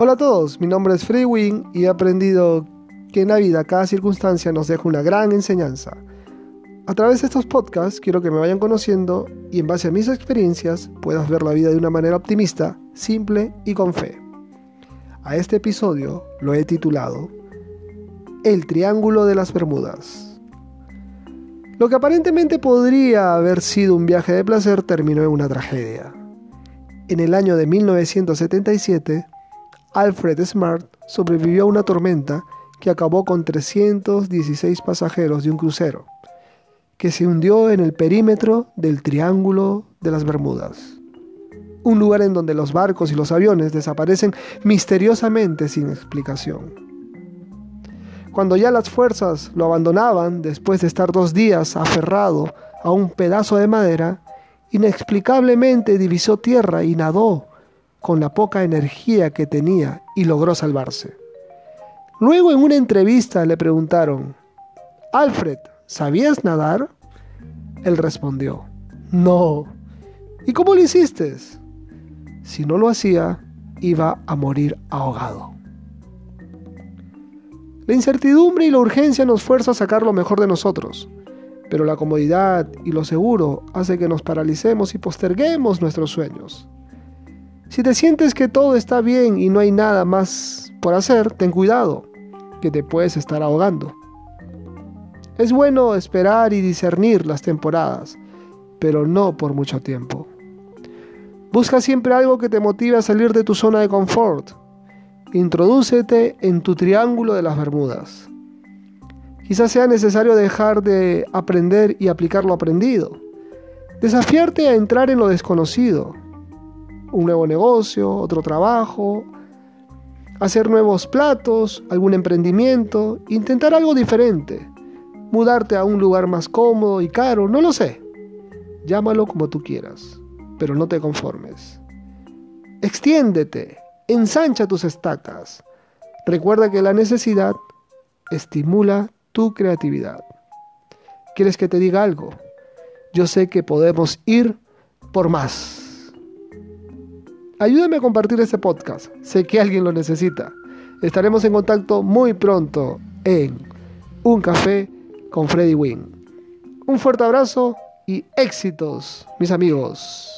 Hola a todos, mi nombre es Free Wing y he aprendido que en la vida cada circunstancia nos deja una gran enseñanza. A través de estos podcasts quiero que me vayan conociendo y en base a mis experiencias puedas ver la vida de una manera optimista, simple y con fe. A este episodio lo he titulado El Triángulo de las Bermudas. Lo que aparentemente podría haber sido un viaje de placer terminó en una tragedia. En el año de 1977, Alfred Smart sobrevivió a una tormenta que acabó con 316 pasajeros de un crucero, que se hundió en el perímetro del Triángulo de las Bermudas, un lugar en donde los barcos y los aviones desaparecen misteriosamente sin explicación. Cuando ya las fuerzas lo abandonaban después de estar dos días aferrado a un pedazo de madera, inexplicablemente divisó tierra y nadó con la poca energía que tenía y logró salvarse. Luego en una entrevista le preguntaron, Alfred, ¿sabías nadar? Él respondió, no. ¿Y cómo lo hiciste? Si no lo hacía, iba a morir ahogado. La incertidumbre y la urgencia nos fuerza a sacar lo mejor de nosotros, pero la comodidad y lo seguro hace que nos paralicemos y posterguemos nuestros sueños. Si te sientes que todo está bien y no hay nada más por hacer, ten cuidado que te puedes estar ahogando. Es bueno esperar y discernir las temporadas, pero no por mucho tiempo. Busca siempre algo que te motive a salir de tu zona de confort. Introdúcete en tu triángulo de las Bermudas. Quizás sea necesario dejar de aprender y aplicar lo aprendido. Desafiarte a entrar en lo desconocido. Un nuevo negocio, otro trabajo, hacer nuevos platos, algún emprendimiento, intentar algo diferente, mudarte a un lugar más cómodo y caro, no lo sé. Llámalo como tú quieras, pero no te conformes. Extiéndete, ensancha tus estacas. Recuerda que la necesidad estimula tu creatividad. ¿Quieres que te diga algo? Yo sé que podemos ir por más. Ayúdame a compartir este podcast. Sé que alguien lo necesita. Estaremos en contacto muy pronto en Un Café con Freddy Wing. Un fuerte abrazo y éxitos, mis amigos.